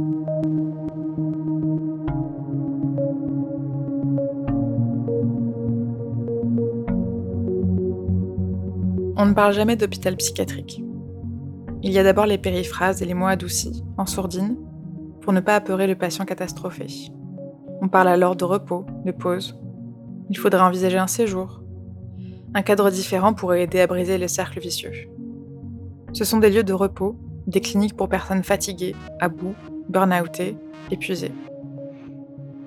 On ne parle jamais d'hôpital psychiatrique. Il y a d'abord les périphrases et les mots adoucis, en sourdine, pour ne pas apeurer le patient catastrophé. On parle alors de repos, de pause. Il faudrait envisager un séjour. Un cadre différent pourrait aider à briser le cercle vicieux. Ce sont des lieux de repos, des cliniques pour personnes fatiguées, à bout, burn-outées, épuisées.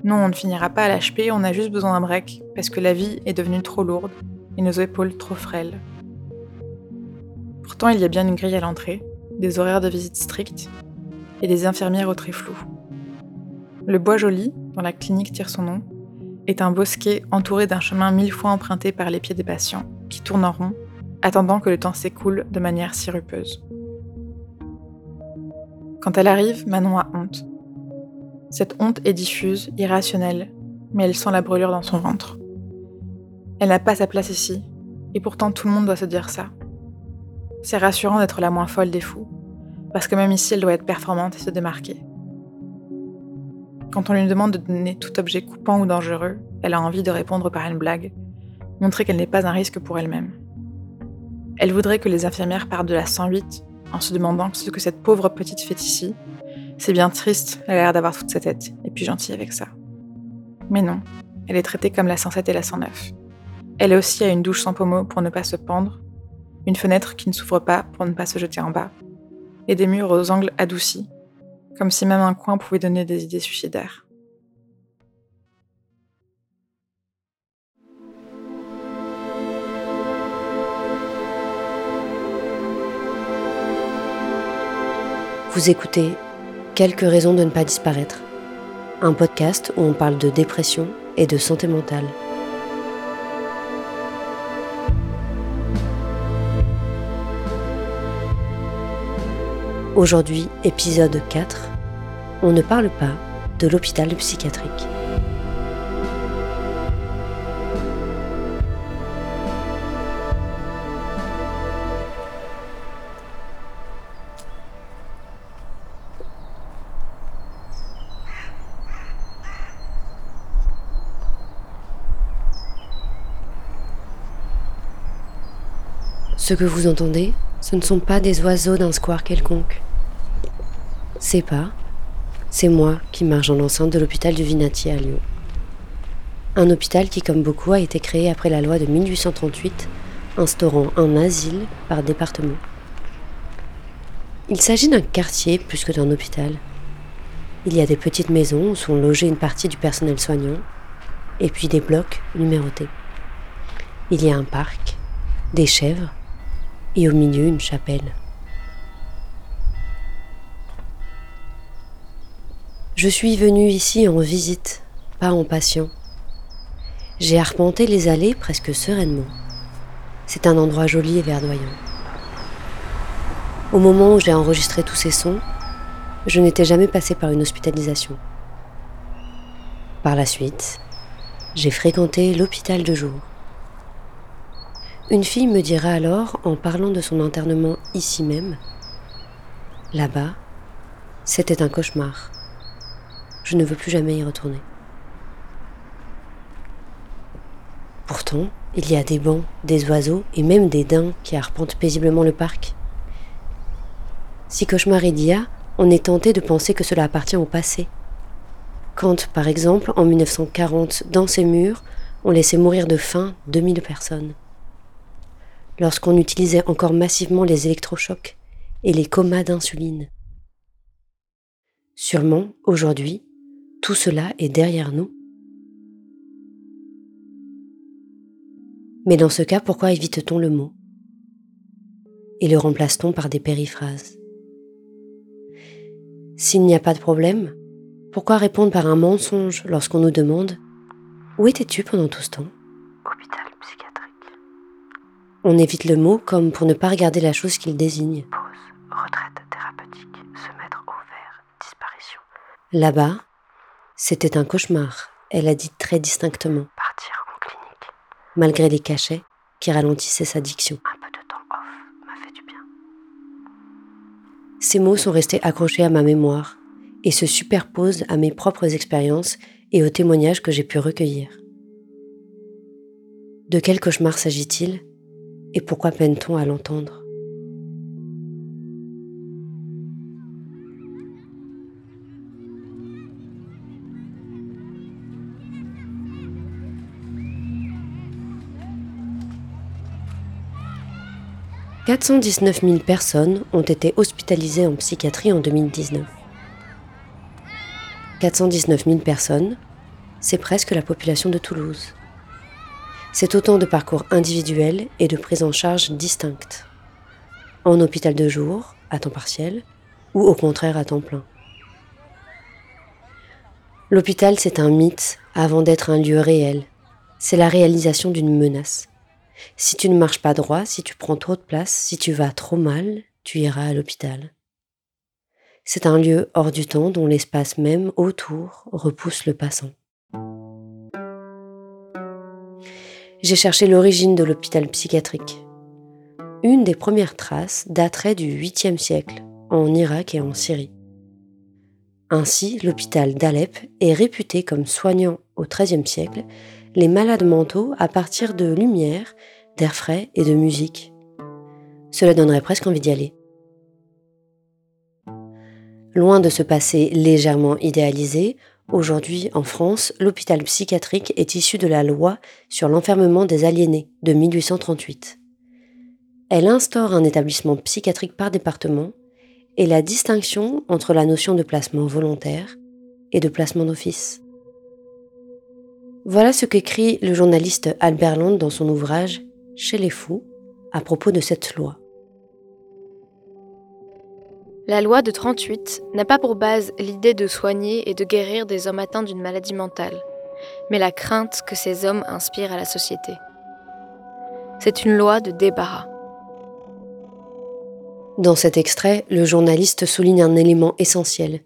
Non, on ne finira pas à l'HP, on a juste besoin d'un break, parce que la vie est devenue trop lourde et nos épaules trop frêles. Pourtant, il y a bien une grille à l'entrée, des horaires de visite stricts et des infirmières au très flou. Le Bois Joli, dont la clinique tire son nom, est un bosquet entouré d'un chemin mille fois emprunté par les pieds des patients, qui tournent en rond, attendant que le temps s'écoule de manière sirupeuse. Quand elle arrive, Manon a honte. Cette honte est diffuse, irrationnelle, mais elle sent la brûlure dans son ventre. Elle n'a pas sa place ici, et pourtant tout le monde doit se dire ça. C'est rassurant d'être la moins folle des fous, parce que même ici, elle doit être performante et se démarquer. Quand on lui demande de donner tout objet coupant ou dangereux, elle a envie de répondre par une blague, montrer qu'elle n'est pas un risque pour elle-même. Elle voudrait que les infirmières partent de la 108 en se demandant ce que cette pauvre petite fait ici. C'est bien triste, elle a l'air d'avoir toute sa tête, et puis gentille avec ça. Mais non, elle est traitée comme la 107 et la 109. Elle aussi a une douche sans pommeau pour ne pas se pendre, une fenêtre qui ne s'ouvre pas pour ne pas se jeter en bas, et des murs aux angles adoucis, comme si même un coin pouvait donner des idées suicidaires. Vous écoutez Quelques raisons de ne pas disparaître, un podcast où on parle de dépression et de santé mentale. Aujourd'hui, épisode 4, on ne parle pas de l'hôpital psychiatrique. Ce que vous entendez, ce ne sont pas des oiseaux d'un square quelconque. C'est pas, c'est moi qui marche dans l'enceinte de l'hôpital du Vinati à Lyon. Un hôpital qui, comme beaucoup, a été créé après la loi de 1838, instaurant un asile par département. Il s'agit d'un quartier plus que d'un hôpital. Il y a des petites maisons où sont logées une partie du personnel soignant, et puis des blocs numérotés. Il y a un parc, des chèvres, et au milieu une chapelle. Je suis venue ici en visite, pas en patient. J'ai arpenté les allées presque sereinement. C'est un endroit joli et verdoyant. Au moment où j'ai enregistré tous ces sons, je n'étais jamais passé par une hospitalisation. Par la suite, j'ai fréquenté l'hôpital de jour. Une fille me dira alors, en parlant de son internement ici même, Là-bas, c'était un cauchemar. Je ne veux plus jamais y retourner. Pourtant, il y a des bancs, des oiseaux et même des daims qui arpentent paisiblement le parc. Si cauchemar il y on est tenté de penser que cela appartient au passé. Quand, par exemple, en 1940, dans ces murs, on laissait mourir de faim 2000 personnes lorsqu'on utilisait encore massivement les électrochocs et les comas d'insuline. Sûrement, aujourd'hui, tout cela est derrière nous. Mais dans ce cas, pourquoi évite-t-on le mot? Et le remplace-t-on par des périphrases? S'il n'y a pas de problème, pourquoi répondre par un mensonge lorsqu'on nous demande ⁇ Où étais-tu pendant tout ce temps ?⁇ on évite le mot comme pour ne pas regarder la chose qu'il désigne. Pause, retraite thérapeutique, se mettre au vert, disparition. Là-bas, c'était un cauchemar, elle a dit très distinctement. Partir en clinique. Malgré les cachets qui ralentissaient sa diction. Un peu de temps off m'a fait du bien. Ces mots sont restés accrochés à ma mémoire, et se superpose à mes propres expériences et aux témoignages que j'ai pu recueillir. De quel cauchemar s'agit-il? Et pourquoi peine-t-on à l'entendre? 419 000 personnes ont été hospitalisées en psychiatrie en 2019. 419 000 personnes, c'est presque la population de Toulouse. C'est autant de parcours individuels et de prises en charge distinctes. En hôpital de jour, à temps partiel, ou au contraire à temps plein. L'hôpital, c'est un mythe avant d'être un lieu réel. C'est la réalisation d'une menace. Si tu ne marches pas droit, si tu prends trop de place, si tu vas trop mal, tu iras à l'hôpital. C'est un lieu hors du temps dont l'espace même autour repousse le passant. J'ai cherché l'origine de l'hôpital psychiatrique. Une des premières traces daterait du 8e siècle, en Irak et en Syrie. Ainsi, l'hôpital d'Alep est réputé comme soignant au XIIIe siècle les malades mentaux à partir de lumière, d'air frais et de musique. Cela donnerait presque envie d'y aller. Loin de ce passé légèrement idéalisé, aujourd'hui en France, l'hôpital psychiatrique est issu de la loi sur l'enfermement des aliénés de 1838. Elle instaure un établissement psychiatrique par département et la distinction entre la notion de placement volontaire et de placement d'office. Voilà ce qu'écrit le journaliste Albert Land dans son ouvrage Chez les fous à propos de cette loi. La loi de 38 n'a pas pour base l'idée de soigner et de guérir des hommes atteints d'une maladie mentale, mais la crainte que ces hommes inspirent à la société. C'est une loi de débarras. Dans cet extrait, le journaliste souligne un élément essentiel.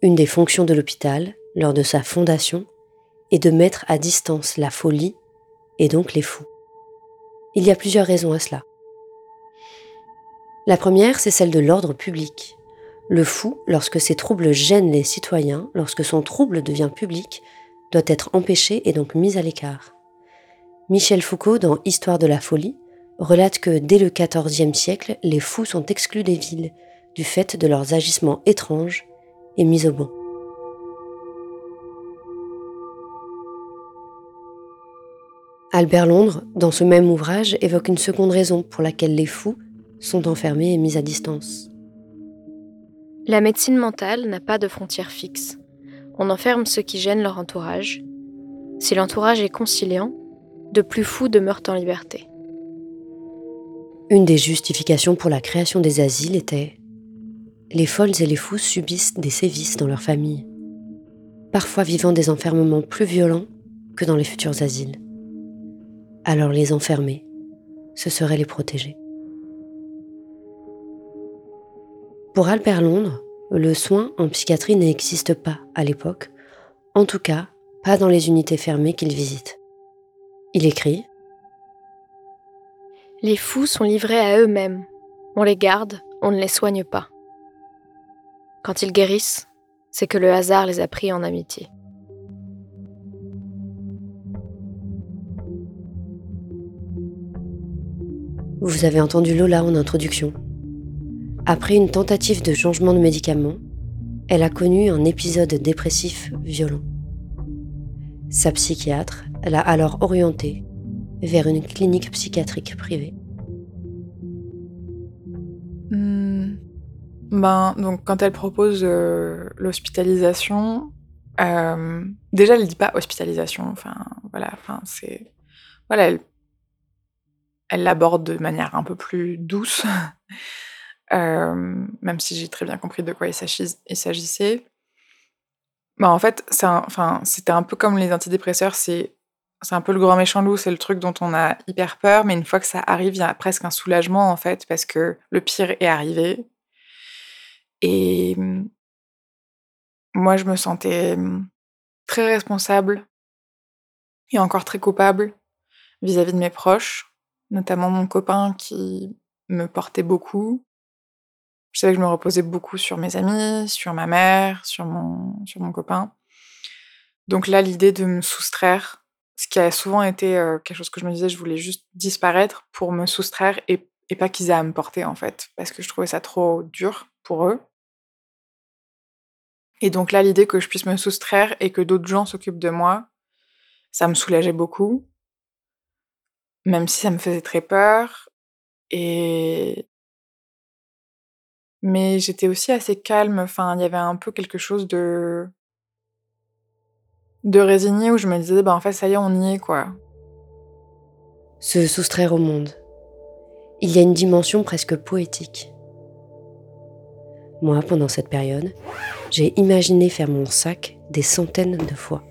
Une des fonctions de l'hôpital, lors de sa fondation, et de mettre à distance la folie et donc les fous. Il y a plusieurs raisons à cela. La première, c'est celle de l'ordre public. Le fou, lorsque ses troubles gênent les citoyens, lorsque son trouble devient public, doit être empêché et donc mis à l'écart. Michel Foucault, dans Histoire de la folie, relate que dès le XIVe siècle, les fous sont exclus des villes du fait de leurs agissements étranges et mis au banc. Albert Londres, dans ce même ouvrage, évoque une seconde raison pour laquelle les fous sont enfermés et mis à distance. La médecine mentale n'a pas de frontières fixes. On enferme ceux qui gênent leur entourage. Si l'entourage est conciliant, de plus fous demeurent en liberté. Une des justifications pour la création des asiles était les folles et les fous subissent des sévices dans leur famille, parfois vivant des enfermements plus violents que dans les futurs asiles alors les enfermer, ce serait les protéger. Pour Albert Londres, le soin en psychiatrie n'existe pas à l'époque, en tout cas pas dans les unités fermées qu'il visite. Il écrit Les fous sont livrés à eux-mêmes. On les garde, on ne les soigne pas. Quand ils guérissent, c'est que le hasard les a pris en amitié. Vous avez entendu Lola en introduction. Après une tentative de changement de médicament, elle a connu un épisode dépressif violent. Sa psychiatre l'a alors orientée vers une clinique psychiatrique privée. Hmm. Ben, donc quand elle propose euh, l'hospitalisation, euh, déjà elle dit pas hospitalisation. Enfin voilà, enfin c'est voilà, elle l'aborde de manière un peu plus douce, même si j'ai très bien compris de quoi il s'agissait. Bah, en fait, c'était un peu comme les antidépresseurs, c'est un peu le grand méchant loup, c'est le truc dont on a hyper peur, mais une fois que ça arrive, il y a presque un soulagement en fait, parce que le pire est arrivé. Et moi, je me sentais très responsable et encore très coupable vis à -vis de mes proches notamment mon copain qui me portait beaucoup. Je savais que je me reposais beaucoup sur mes amis, sur ma mère, sur mon, sur mon copain. Donc là, l'idée de me soustraire, ce qui a souvent été euh, quelque chose que je me disais, je voulais juste disparaître pour me soustraire et, et pas qu'ils aient à me porter en fait, parce que je trouvais ça trop dur pour eux. Et donc là, l'idée que je puisse me soustraire et que d'autres gens s'occupent de moi, ça me soulageait beaucoup, même si ça me faisait très peur. Et mais j'étais aussi assez calme. Enfin, il y avait un peu quelque chose de de résigné où je me disais, bah en fait, ça y est, on y est, quoi. Se soustraire au monde. Il y a une dimension presque poétique. Moi, pendant cette période, j'ai imaginé faire mon sac des centaines de fois.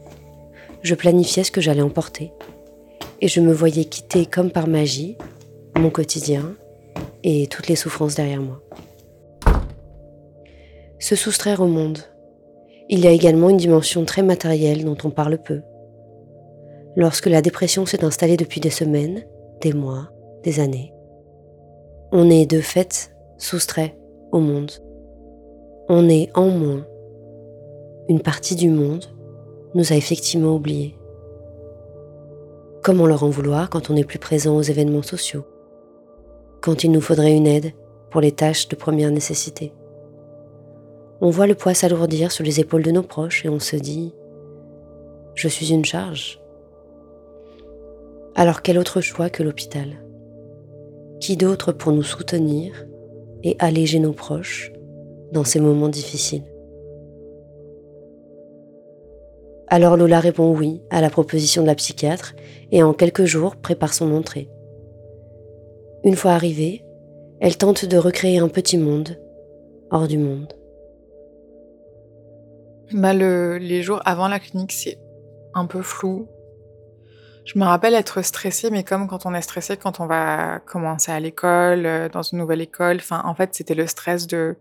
Je planifiais ce que j'allais emporter et je me voyais quitter comme par magie mon quotidien et toutes les souffrances derrière moi. Se soustraire au monde. Il y a également une dimension très matérielle dont on parle peu. Lorsque la dépression s'est installée depuis des semaines, des mois, des années, on est de fait soustrait au monde on est en moins. Une partie du monde nous a effectivement oubliés. Comment leur en vouloir quand on n'est plus présent aux événements sociaux? Quand il nous faudrait une aide pour les tâches de première nécessité? On voit le poids s'alourdir sur les épaules de nos proches et on se dit ⁇ Je suis une charge ⁇ Alors quel autre choix que l'hôpital? Qui d'autre pour nous soutenir et alléger nos proches dans ces moments difficiles? Alors Lola répond oui à la proposition de la psychiatre et en quelques jours prépare son entrée. Une fois arrivée, elle tente de recréer un petit monde hors du monde. Bah les jours avant la clinique, c'est un peu flou. Je me rappelle être stressée, mais comme quand on est stressé quand on va commencer à l'école, euh, dans une nouvelle école. Enfin, en fait, c'était le stress de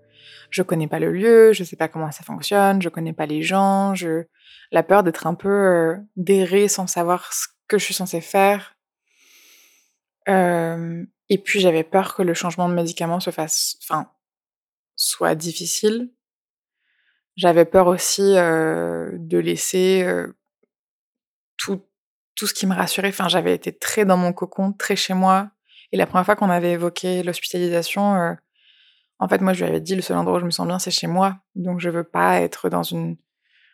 je connais pas le lieu, je sais pas comment ça fonctionne, je connais pas les gens, je la peur d'être un peu euh, d'errer sans savoir ce que je suis censée faire. Euh, et puis j'avais peur que le changement de médicament se fasse, enfin, soit difficile. J'avais peur aussi de laisser tout, tout ce qui me rassurait. Enfin, j'avais été très dans mon cocon, très chez moi. Et la première fois qu'on avait évoqué l'hospitalisation, en fait, moi, je lui avais dit, le seul endroit où je me sens bien, c'est chez moi. Donc, je veux pas être dans une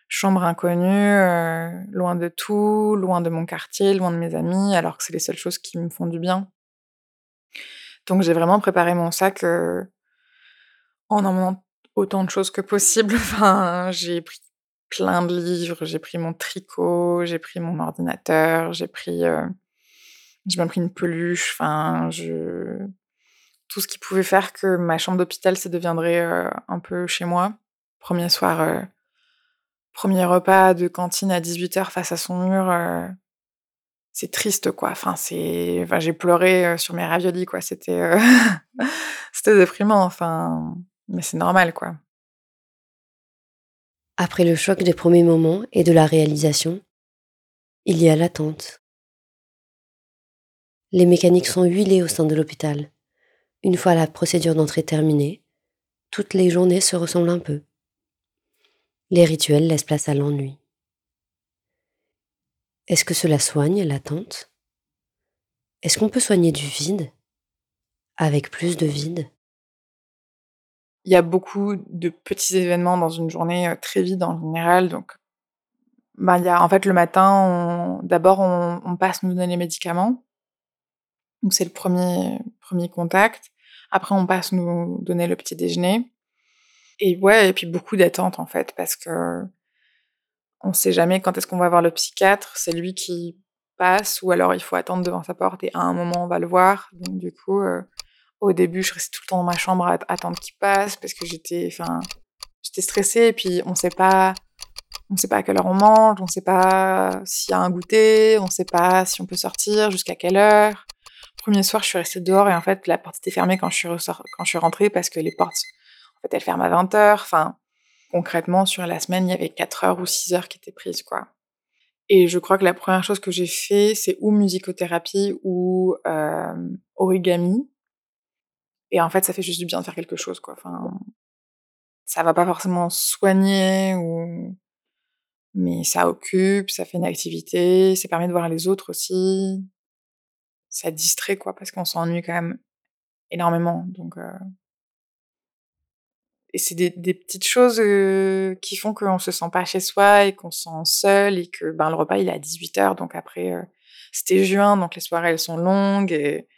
chambre inconnue, loin de tout, loin de mon quartier, loin de mes amis, alors que c'est les seules choses qui me font du bien. Donc, j'ai vraiment préparé mon sac en emmenant autant de choses que possible. Enfin, j'ai pris plein de livres, j'ai pris mon tricot, j'ai pris mon ordinateur, j'ai pris, euh, j'ai même pris une peluche. Enfin, je tout ce qui pouvait faire que ma chambre d'hôpital, ça deviendrait euh, un peu chez moi. Premier soir, euh, premier repas de cantine à 18h face à son mur, c'est triste, quoi. Enfin, c'est, j'ai pleuré sur mes raviolis, quoi. C'était, c'était déprimant, enfin, mais c'est normal, quoi. Après le choc des premiers moments et de la réalisation, il y a l'attente. Les mécaniques sont huilées au sein de l'hôpital. Une fois la procédure d'entrée terminée, toutes les journées se ressemblent un peu. Les rituels laissent place à l'ennui. Est-ce que cela soigne l'attente? Est-ce qu'on peut soigner du vide? Avec plus de vide? Il y a beaucoup de petits événements dans une journée euh, très vide en général, donc bah, il y a, en fait le matin, d'abord on, on, passe nous donner les médicaments, donc c'est le premier premier contact. Après, on passe nous donner le petit déjeuner. Et ouais, et puis beaucoup d'attentes en fait, parce que on sait jamais quand est-ce qu'on va voir le psychiatre. C'est lui qui passe, ou alors il faut attendre devant sa porte et à un moment on va le voir. Donc du coup, euh, au début, je restais tout le temps dans ma chambre à attendre qu'il passe parce que j'étais, enfin, j'étais stressée. Et puis on sait pas, on sait pas à quelle heure on mange, on sait pas s'il y a un goûter, on sait pas si on peut sortir, jusqu'à quelle heure premier soir, je suis restée dehors et en fait, la porte était fermée quand je suis, quand je suis rentrée parce que les portes, elles ferment à 20 h Enfin, concrètement, sur la semaine, il y avait 4 heures ou 6 heures qui étaient prises, quoi. Et je crois que la première chose que j'ai fait, c'est ou musicothérapie ou euh, origami. Et en fait, ça fait juste du bien de faire quelque chose, quoi. Enfin, ça va pas forcément soigner ou mais ça occupe, ça fait une activité, ça permet de voir les autres aussi. Ça distrait quoi parce qu'on s'ennuie quand même énormément donc euh... et c'est des, petites choses euh, qui font qu'on se sent pas chez soi et qu'on se sent seul et que ben le repas il est à 18h donc après euh, c'était juin donc les soirées elles sont longues et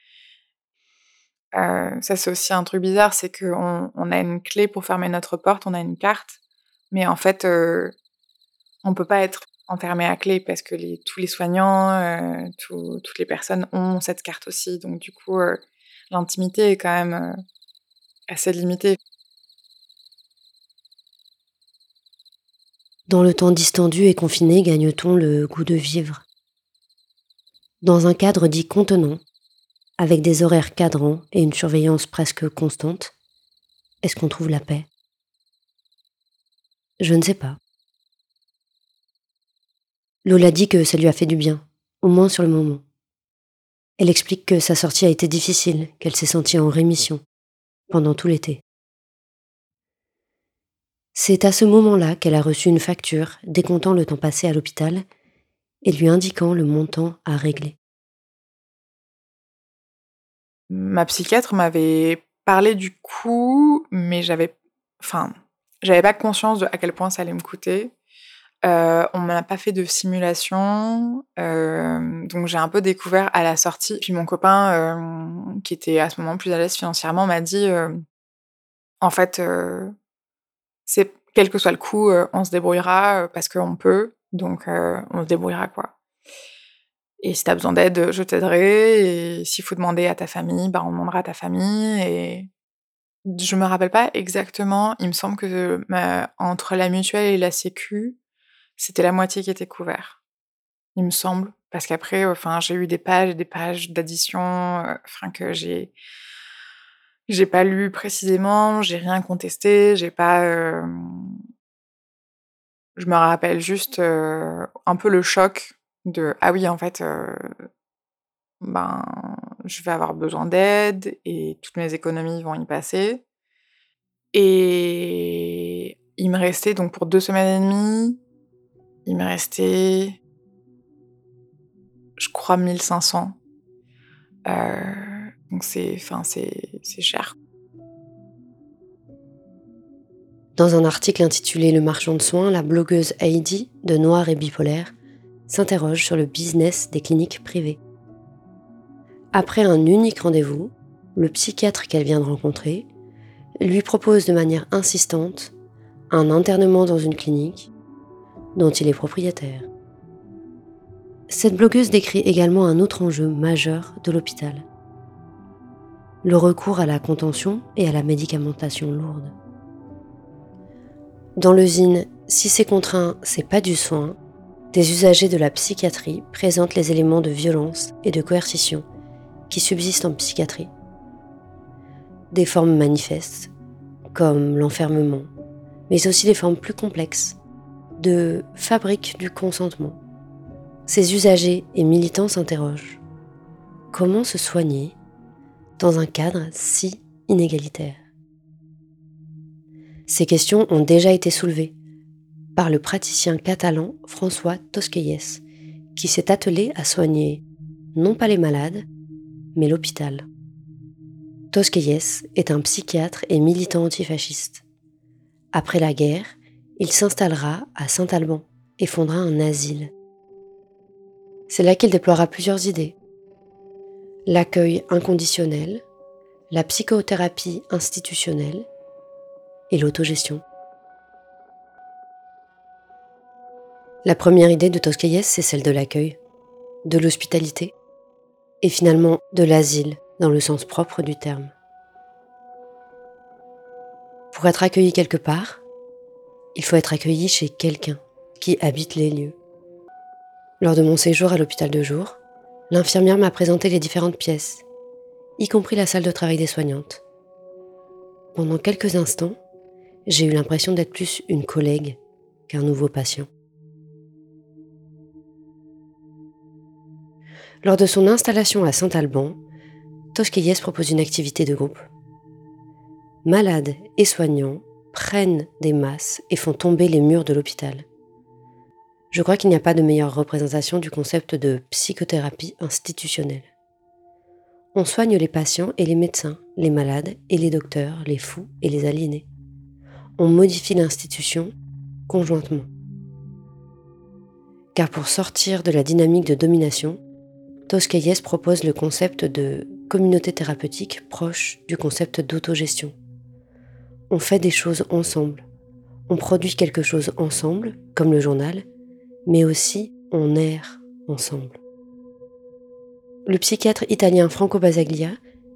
euh, ça c'est aussi un truc bizarre c'est qu'on on a une clé pour fermer notre porte on a une carte mais en fait euh, on peut pas être enfermé à clé parce que tous les soignants, euh, tout, toutes les personnes ont cette carte aussi. Donc du coup, euh, l'intimité est quand même euh, assez limitée. Dans le temps distendu et confiné, gagne-t-on le goût de vivre? Dans un cadre dit contenant, avec des horaires cadrants et une surveillance presque constante, est-ce qu'on trouve la paix? Je ne sais pas. Lola dit que ça lui a fait du bien, au moins sur le moment. Elle explique que sa sortie a été difficile, qu'elle s'est sentie en rémission pendant tout l'été. C'est à ce moment-là qu'elle a reçu une facture décomptant le temps passé à l'hôpital et lui indiquant le montant à régler. Ma psychiatre m'avait parlé du coût, mais j'avais, enfin, j'avais pas conscience de à quel point ça allait me coûter. Euh, on m'a pas fait de simulation, euh, donc j'ai un peu découvert à la sortie. Puis mon copain, euh, qui était à ce moment plus à l'aise financièrement, m'a dit en fait, c'est quel que soit le coût, on se débrouillera parce qu'on peut, donc on se débrouillera quoi. Et si t'as besoin d'aide, je t'aiderai. Et s'il faut demander à ta famille, bah on demandera à ta famille. Et je me rappelle pas exactement. Il me semble que entre la mutuelle et la Sécu, c'était la moitié qui était couvert, il me semble. Parce qu'après, enfin, j'ai eu des pages et des pages d'addition, enfin, que j'ai, j'ai pas lu précisément, j'ai rien contesté, j'ai pas, euh... je me rappelle juste euh, un peu le choc de, ah oui, en fait, euh, ben, je vais avoir besoin d'aide et toutes mes économies vont y passer. Et il me restait donc pour deux semaines et demie il me restait, je crois, 1500. Euh, donc c'est, enfin, c'est, c'est cher. Dans un article intitulé Le marchand de soins, la blogueuse Heidi, de Noir et Bipolaire, s'interroge sur le business des cliniques privées. Après un unique rendez-vous, le psychiatre qu'elle vient de rencontrer lui propose de manière insistante un internement dans une clinique dont il est propriétaire. Cette blogueuse décrit également un autre enjeu majeur de l'hôpital. Le recours à la contention et à la médicamentation lourde. Dans l'usine, si c'est contraint, c'est pas du soin, des usagers de la psychiatrie présentent les éléments de violence et de coercition qui subsistent en psychiatrie. Des formes manifestes, comme l'enfermement, mais aussi des formes plus complexes, de fabrique du consentement. Ces usagers et militants s'interrogent. Comment se soigner dans un cadre si inégalitaire? Ces questions ont déjà été soulevées par le praticien catalan François Tosquelles, qui s'est attelé à soigner non pas les malades, mais l'hôpital. Tosquelles est un psychiatre et militant antifasciste. Après la guerre, il s'installera à Saint-Alban et fondera un asile. C'est là qu'il déploiera plusieurs idées. L'accueil inconditionnel, la psychothérapie institutionnelle et l'autogestion. La première idée de Toscaïès, c'est celle de l'accueil, de l'hospitalité et finalement de l'asile dans le sens propre du terme. Pour être accueilli quelque part, il faut être accueilli chez quelqu'un qui habite les lieux. Lors de mon séjour à l'hôpital de jour, l'infirmière m'a présenté les différentes pièces, y compris la salle de travail des soignantes. Pendant quelques instants, j'ai eu l'impression d'être plus une collègue qu'un nouveau patient. Lors de son installation à Saint-Alban, Tosquelles propose une activité de groupe. malades et soignants prennent des masses et font tomber les murs de l'hôpital. Je crois qu'il n'y a pas de meilleure représentation du concept de psychothérapie institutionnelle. On soigne les patients et les médecins, les malades et les docteurs, les fous et les aliénés. On modifie l'institution conjointement. Car pour sortir de la dynamique de domination, Toscaïès propose le concept de communauté thérapeutique proche du concept d'autogestion. On fait des choses ensemble. On produit quelque chose ensemble, comme le journal, mais aussi on erre ensemble. Le psychiatre italien Franco Basaglia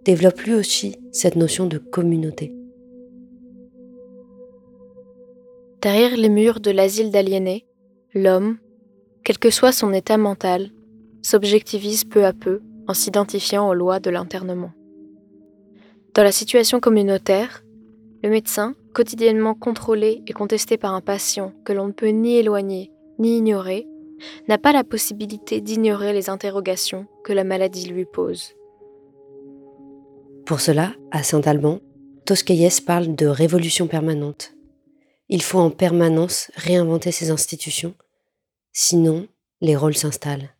développe lui aussi cette notion de communauté. Derrière les murs de l'asile d'aliénés, l'homme, quel que soit son état mental, s'objectivise peu à peu en s'identifiant aux lois de l'internement. Dans la situation communautaire, le médecin, quotidiennement contrôlé et contesté par un patient que l'on ne peut ni éloigner ni ignorer, n'a pas la possibilité d'ignorer les interrogations que la maladie lui pose. Pour cela, à Saint-Alban, Toscaïès parle de révolution permanente. Il faut en permanence réinventer ces institutions, sinon les rôles s'installent.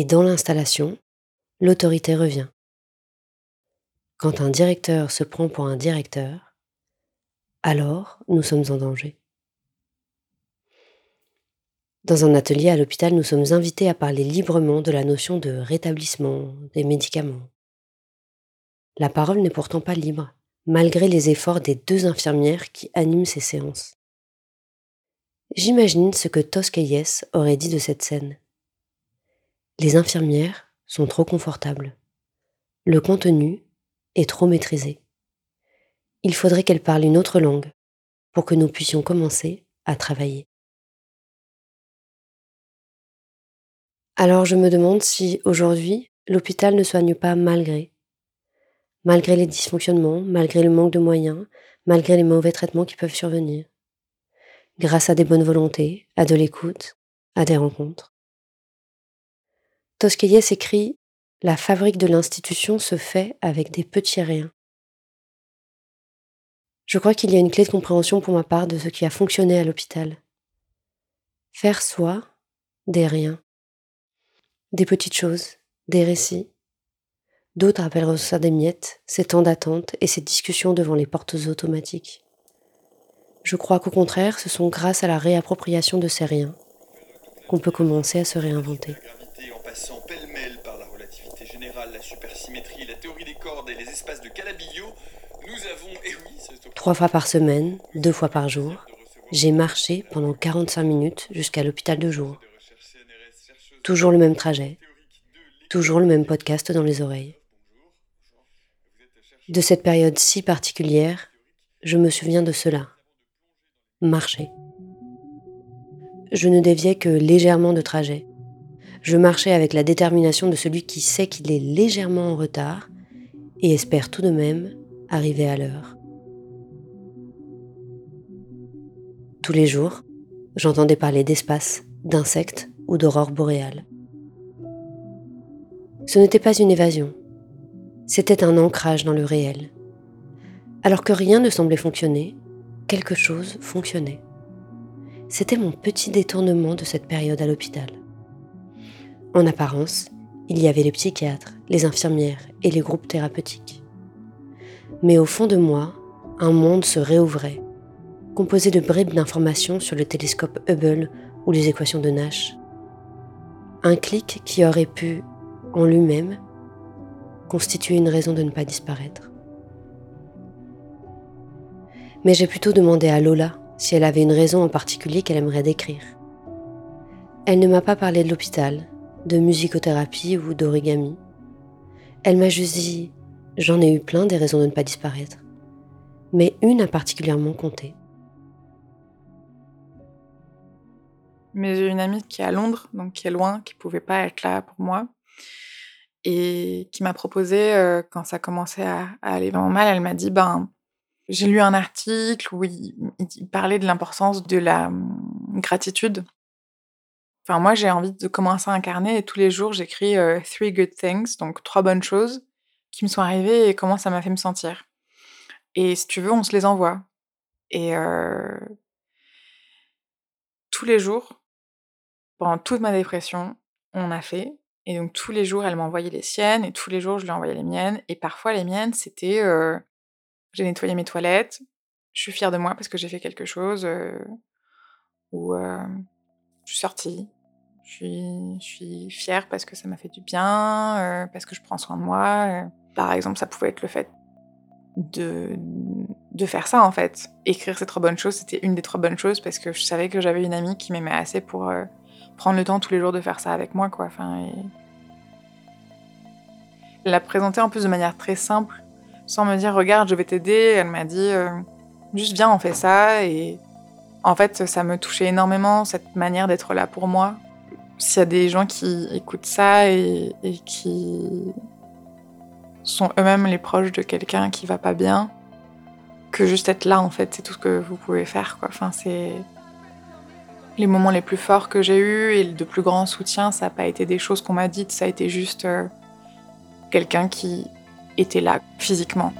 Et dans l'installation, l'autorité revient. Quand un directeur se prend pour un directeur, alors nous sommes en danger. Dans un atelier à l'hôpital, nous sommes invités à parler librement de la notion de rétablissement des médicaments. La parole n'est pourtant pas libre, malgré les efforts des deux infirmières qui animent ces séances. J'imagine ce que Toscaïès aurait dit de cette scène. Les infirmières sont trop confortables. Le contenu est trop maîtrisé. Il faudrait qu'elles parlent une autre langue pour que nous puissions commencer à travailler. Alors je me demande si aujourd'hui l'hôpital ne soigne pas malgré. Malgré les dysfonctionnements, malgré le manque de moyens, malgré les mauvais traitements qui peuvent survenir. Grâce à des bonnes volontés, à de l'écoute, à des rencontres. Toscaïès écrit La fabrique de l'institution se fait avec des petits riens. Je crois qu'il y a une clé de compréhension pour ma part de ce qui a fonctionné à l'hôpital. Faire soi des riens. Des petites choses, des récits. D'autres appelleraient ça des miettes, ces temps d'attente et ces discussions devant les portes automatiques. Je crois qu'au contraire, ce sont grâce à la réappropriation de ces riens qu'on peut commencer à se réinventer en passant pêle-mêle par la relativité générale, la supersymétrie, la théorie des cordes et les espaces de Calabillo, nous avons, eh oui, Trois fois par semaine, deux fois par jour, j'ai marché pendant 45 minutes jusqu'à l'hôpital de jour. Toujours le même trajet, toujours le même podcast dans les oreilles. De cette période si particulière, je me souviens de cela. Marcher. Je ne déviais que légèrement de trajet. Je marchais avec la détermination de celui qui sait qu'il est légèrement en retard et espère tout de même arriver à l'heure. Tous les jours, j'entendais parler d'espace, d'insectes ou d'aurores boréales. Ce n'était pas une évasion, c'était un ancrage dans le réel. Alors que rien ne semblait fonctionner, quelque chose fonctionnait. C'était mon petit détournement de cette période à l'hôpital. En apparence, il y avait les psychiatres, les infirmières et les groupes thérapeutiques. Mais au fond de moi, un monde se réouvrait, composé de bribes d'informations sur le télescope Hubble ou les équations de Nash. Un clic qui aurait pu, en lui-même, constituer une raison de ne pas disparaître. Mais j'ai plutôt demandé à Lola si elle avait une raison en particulier qu'elle aimerait décrire. Elle ne m'a pas parlé de l'hôpital, de musicothérapie ou d'origami. Elle m'a juste dit J'en ai eu plein des raisons de ne pas disparaître, mais une a particulièrement compté. Mais j'ai une amie qui est à Londres, donc qui est loin, qui pouvait pas être là pour moi, et qui m'a proposé, euh, quand ça commençait à, aller vraiment mal, elle m'a dit Ben, j'ai lu un article où il parlait de l'importance de la hum, gratitude Enfin, moi, j'ai envie de commencer à incarner et tous les jours, j'écris euh, three good things, donc trois bonnes choses qui me sont arrivées et comment ça m'a fait me sentir. Et si tu veux, on se les envoie. Et euh, tous les jours, pendant toute ma dépression, on a fait. Et donc tous les jours, elle m'envoyait les siennes, et tous les jours, je lui envoyais les miennes. Et parfois, les miennes, c'était euh, j'ai nettoyé mes toilettes, je suis fière de moi parce que j'ai fait quelque chose, euh, ou je suis sortie, je suis, fière parce que ça m'a fait du bien, euh, parce que je prends soin de moi. euh. Par exemple, ça pouvait être le fait de, faire ça en fait. Écrire ces trois bonnes choses, c'était une des trois bonnes choses parce que je savais que j'avais une amie qui m'aimait assez pour euh, prendre le temps tous les jours de faire ça avec moi, quoi. Et... L'a présenté en plus de manière très simple, sans me dire regarde, je vais t'aider. Elle m'a dit juste viens, on fait ça. Et en fait, ça me touchait énormément cette manière d'être là pour moi. S'il y a des gens qui écoutent ça et, qui sont eux-mêmes les proches de quelqu'un qui va pas bien, que juste être là en fait, c'est tout ce que vous pouvez faire quoi. Enfin, c'est les moments les plus forts que j'ai eus et de plus grands soutiens, ça n'a pas été des choses qu'on m'a dites, ça a été juste euh, quelqu'un qui était là physiquement.